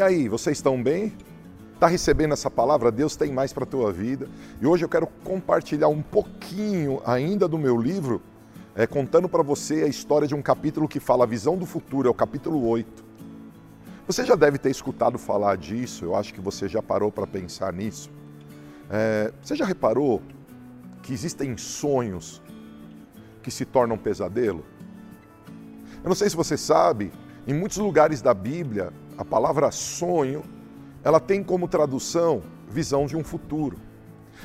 E aí, vocês estão bem? Está recebendo essa palavra? Deus tem mais para a tua vida. E hoje eu quero compartilhar um pouquinho ainda do meu livro, é, contando para você a história de um capítulo que fala a visão do futuro, é o capítulo 8. Você já deve ter escutado falar disso, eu acho que você já parou para pensar nisso. É, você já reparou que existem sonhos que se tornam pesadelo? Eu não sei se você sabe, em muitos lugares da Bíblia, a palavra sonho, ela tem como tradução visão de um futuro.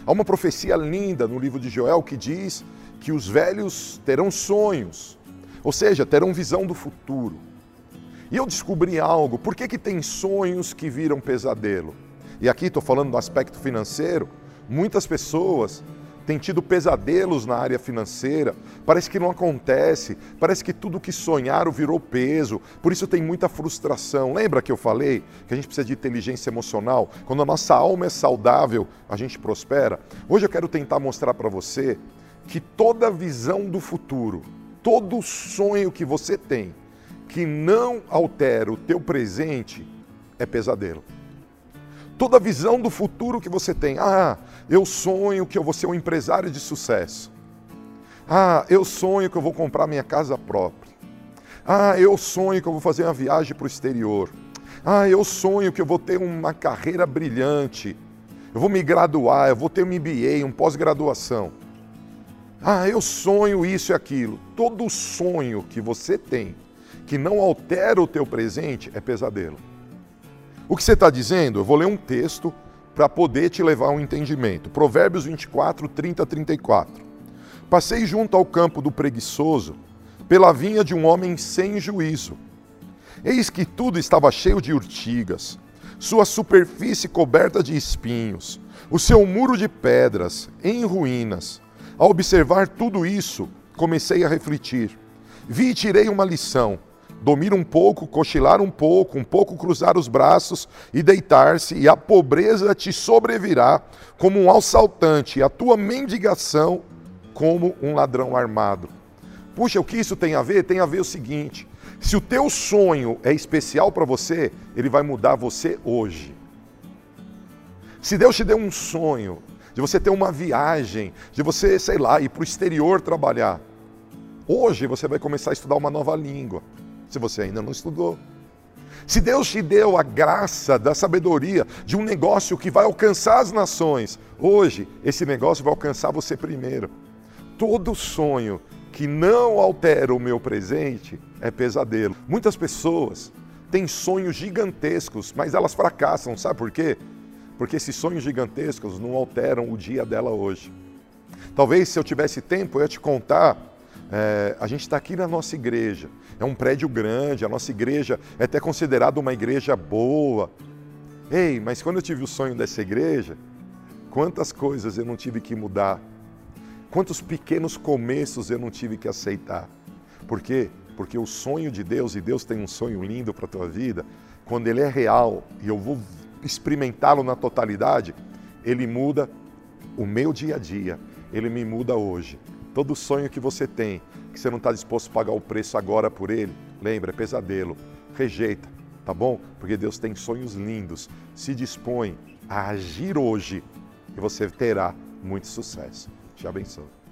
Há uma profecia linda no livro de Joel que diz que os velhos terão sonhos, ou seja, terão visão do futuro. E eu descobri algo, por que, que tem sonhos que viram pesadelo? E aqui estou falando do aspecto financeiro, muitas pessoas têm tido pesadelos na área financeira, parece que não acontece, parece que tudo que sonharam virou peso, por isso tem muita frustração. Lembra que eu falei que a gente precisa de inteligência emocional? Quando a nossa alma é saudável, a gente prospera. Hoje eu quero tentar mostrar para você que toda visão do futuro, todo sonho que você tem, que não altera o teu presente é pesadelo. Toda visão do futuro que você tem, ah, eu sonho que eu vou ser um empresário de sucesso. Ah, eu sonho que eu vou comprar minha casa própria. Ah, eu sonho que eu vou fazer uma viagem para o exterior. Ah, eu sonho que eu vou ter uma carreira brilhante. Eu vou me graduar, eu vou ter um MBA, um pós-graduação. Ah, eu sonho isso e aquilo. Todo sonho que você tem que não altera o teu presente é pesadelo. O que você está dizendo? Eu vou ler um texto para poder te levar a um entendimento. Provérbios 24, 30, 34. Passei junto ao campo do preguiçoso, pela vinha de um homem sem juízo. Eis que tudo estava cheio de urtigas, sua superfície coberta de espinhos, o seu muro de pedras em ruínas. Ao observar tudo isso, comecei a refletir. Vi e tirei uma lição dormir um pouco, cochilar um pouco, um pouco cruzar os braços e deitar-se, e a pobreza te sobrevirá como um assaltante, e a tua mendigação como um ladrão armado. Puxa, o que isso tem a ver? Tem a ver o seguinte: se o teu sonho é especial para você, ele vai mudar você hoje. Se Deus te deu um sonho de você ter uma viagem, de você, sei lá, ir para o exterior trabalhar, hoje você vai começar a estudar uma nova língua se você ainda não estudou. Se Deus te deu a graça da sabedoria de um negócio que vai alcançar as nações, hoje esse negócio vai alcançar você primeiro. Todo sonho que não altera o meu presente é pesadelo. Muitas pessoas têm sonhos gigantescos, mas elas fracassam, sabe por quê? Porque esses sonhos gigantescos não alteram o dia dela hoje. Talvez se eu tivesse tempo eu ia te contar é, a gente está aqui na nossa igreja, é um prédio grande, a nossa igreja é até considerada uma igreja boa. Ei, mas quando eu tive o sonho dessa igreja, quantas coisas eu não tive que mudar, quantos pequenos começos eu não tive que aceitar. Por quê? Porque o sonho de Deus, e Deus tem um sonho lindo para a tua vida, quando ele é real e eu vou experimentá-lo na totalidade, ele muda o meu dia a dia, ele me muda hoje. Todo sonho que você tem, que você não está disposto a pagar o preço agora por ele, lembra, é pesadelo. Rejeita, tá bom? Porque Deus tem sonhos lindos. Se dispõe a agir hoje e você terá muito sucesso. Te abençoe.